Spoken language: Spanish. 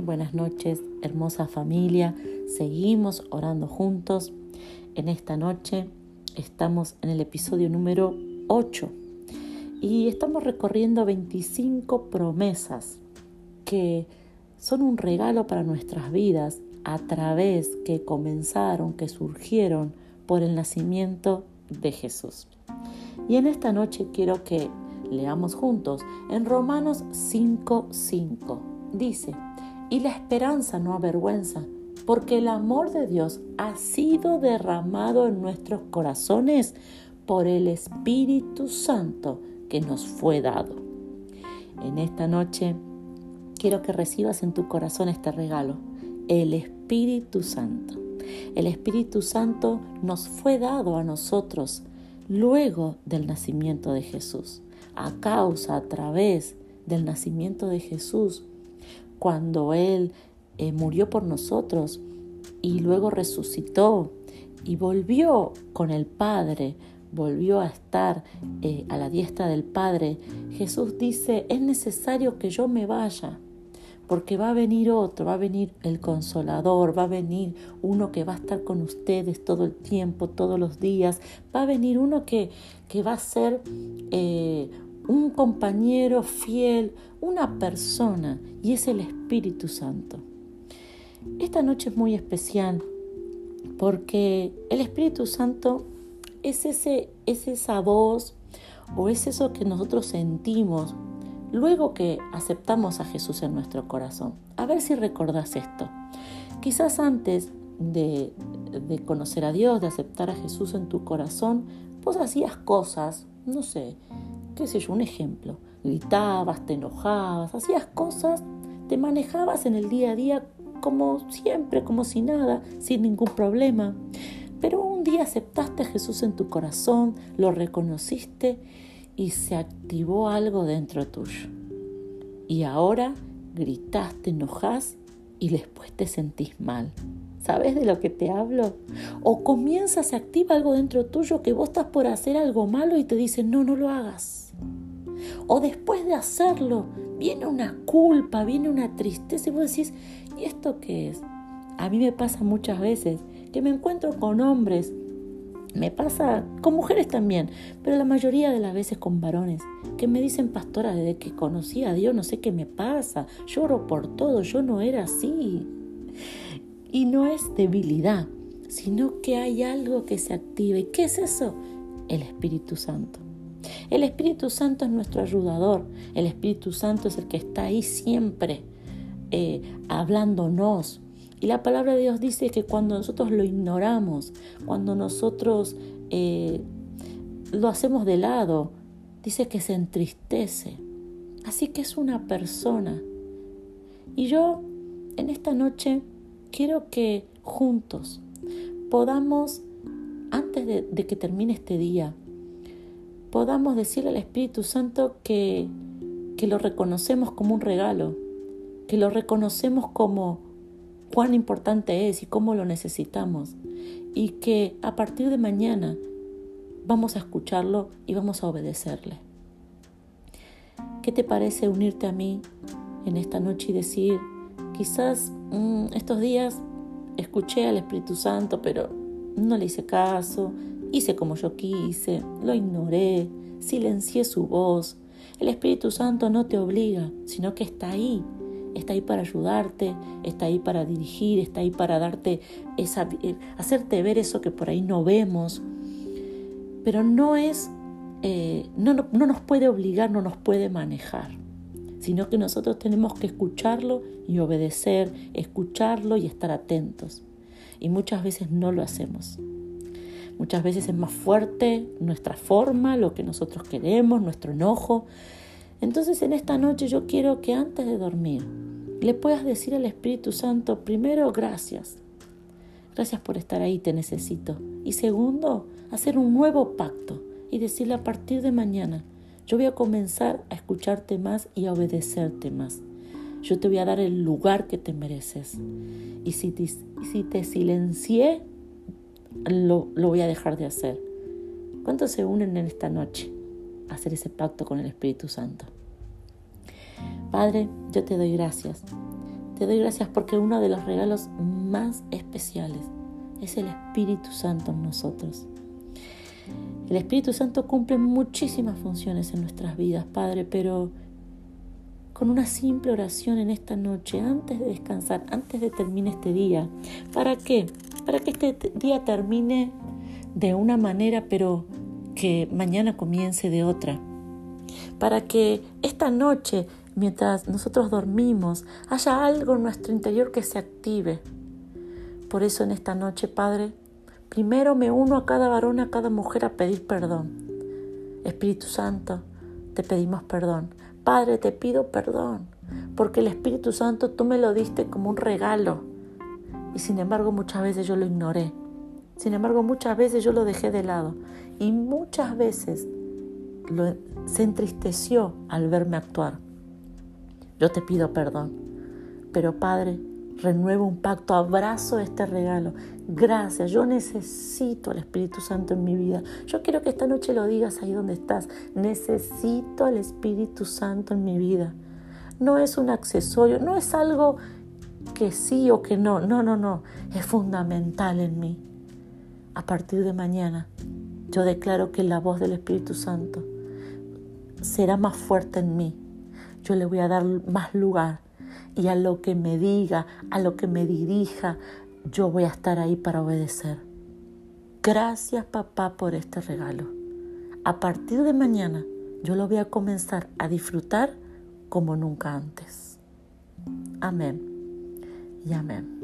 buenas noches, hermosa familia. Seguimos orando juntos. En esta noche estamos en el episodio número 8 y estamos recorriendo 25 promesas que son un regalo para nuestras vidas a través que comenzaron, que surgieron por el nacimiento de Jesús. Y en esta noche quiero que leamos juntos en Romanos 5:5. Dice, y la esperanza no avergüenza, porque el amor de Dios ha sido derramado en nuestros corazones por el Espíritu Santo que nos fue dado. En esta noche quiero que recibas en tu corazón este regalo, el Espíritu Santo. El Espíritu Santo nos fue dado a nosotros luego del nacimiento de Jesús, a causa, a través del nacimiento de Jesús, cuando Él eh, murió por nosotros y luego resucitó y volvió con el Padre, volvió a estar eh, a la diestra del Padre, Jesús dice, es necesario que yo me vaya, porque va a venir otro, va a venir el consolador, va a venir uno que va a estar con ustedes todo el tiempo, todos los días, va a venir uno que, que va a ser eh, un compañero fiel, una persona, y es el Espíritu Santo. Esta noche es muy especial porque el Espíritu Santo es, ese, es esa voz o es eso que nosotros sentimos luego que aceptamos a Jesús en nuestro corazón. A ver si recordás esto. Quizás antes de, de conocer a Dios, de aceptar a Jesús en tu corazón, vos hacías cosas, no sé, qué sé yo, un ejemplo. Gritabas, te enojabas, hacías cosas, te manejabas en el día a día como siempre, como si nada, sin ningún problema. Pero un día aceptaste a Jesús en tu corazón, lo reconociste y se activó algo dentro tuyo. Y ahora gritaste, enojas y después te sentís mal. ¿Sabes de lo que te hablo? O comienza, se activa algo dentro tuyo que vos estás por hacer algo malo y te dicen, no, no lo hagas. O después de hacerlo, viene una culpa, viene una tristeza y vos decís, ¿y esto qué es? A mí me pasa muchas veces que me encuentro con hombres, me pasa con mujeres también, pero la mayoría de las veces con varones, que me dicen, pastora, desde que conocí a Dios no sé qué me pasa, lloro por todo, yo no era así. Y no es debilidad, sino que hay algo que se activa. ¿Y qué es eso? El Espíritu Santo. El Espíritu Santo es nuestro ayudador. El Espíritu Santo es el que está ahí siempre eh, hablándonos. Y la palabra de Dios dice que cuando nosotros lo ignoramos, cuando nosotros eh, lo hacemos de lado, dice que se entristece. Así que es una persona. Y yo en esta noche quiero que juntos podamos, antes de que termine este día, podamos decirle al Espíritu Santo que, que lo reconocemos como un regalo, que lo reconocemos como cuán importante es y cómo lo necesitamos, y que a partir de mañana vamos a escucharlo y vamos a obedecerle. ¿Qué te parece unirte a mí en esta noche y decir, quizás mm, estos días escuché al Espíritu Santo, pero no le hice caso, Hice como yo quise, lo ignoré, silencié su voz. El Espíritu Santo no te obliga, sino que está ahí. Está ahí para ayudarte, está ahí para dirigir, está ahí para darte esa, eh, hacerte ver eso que por ahí no vemos. Pero no es, eh, no, no nos puede obligar, no nos puede manejar, sino que nosotros tenemos que escucharlo y obedecer, escucharlo y estar atentos. Y muchas veces no lo hacemos. Muchas veces es más fuerte nuestra forma, lo que nosotros queremos, nuestro enojo. Entonces en esta noche yo quiero que antes de dormir le puedas decir al Espíritu Santo, primero, gracias. Gracias por estar ahí, te necesito. Y segundo, hacer un nuevo pacto y decirle a partir de mañana, yo voy a comenzar a escucharte más y a obedecerte más. Yo te voy a dar el lugar que te mereces. Y si te, si te silencié, lo, voy a dejar de hacer. ¿Cuántos se unen en esta noche a hacer ese pacto con el Espíritu Santo? Padre, yo te doy gracias. Te doy gracias porque uno de los regalos más especiales es el Espíritu Santo en nosotros. El Espíritu Santo cumple muchísimas funciones en nuestras vidas, Padre, pero con una simple oración en esta noche, antes de descansar, antes de terminar este día. ¿Para qué? Para que este día termine de una manera, pero que mañana comience de otra. Para que esta noche, mientras nosotros dormimos, haya algo en nuestro interior que se active. Por eso en esta noche, Padre, primero me uno a cada varón, a cada mujer a pedir perdón. Espíritu Santo, te pedimos perdón Padre, te pido perdón, porque el Espíritu Santo tú me lo diste como un regalo. Y sin embargo muchas veces yo lo ignoré. Sin embargo muchas veces yo lo dejé de lado. Y muchas veces se entristeció al verme actuar. Yo te pido perdón. Pero Padre, renuevo un pacto, abrazo este regalo. Gracias, yo necesito al Espíritu Santo en mi vida. Yo quiero que esta noche lo digas ahí donde estás. Necesito al Espíritu Santo en mi vida. No es un accesorio, no es algo que sí o que no. No, no, no. Es fundamental en mí. A partir de mañana, yo declaro que la voz del Espíritu Santo será más fuerte en mí. Yo le voy a dar más lugar y a lo que me diga, a lo que me dirija, yo voy a estar ahí para obedecer. Gracias papá por este regalo. A partir de mañana yo lo voy a comenzar a disfrutar como nunca antes. Amén y amén.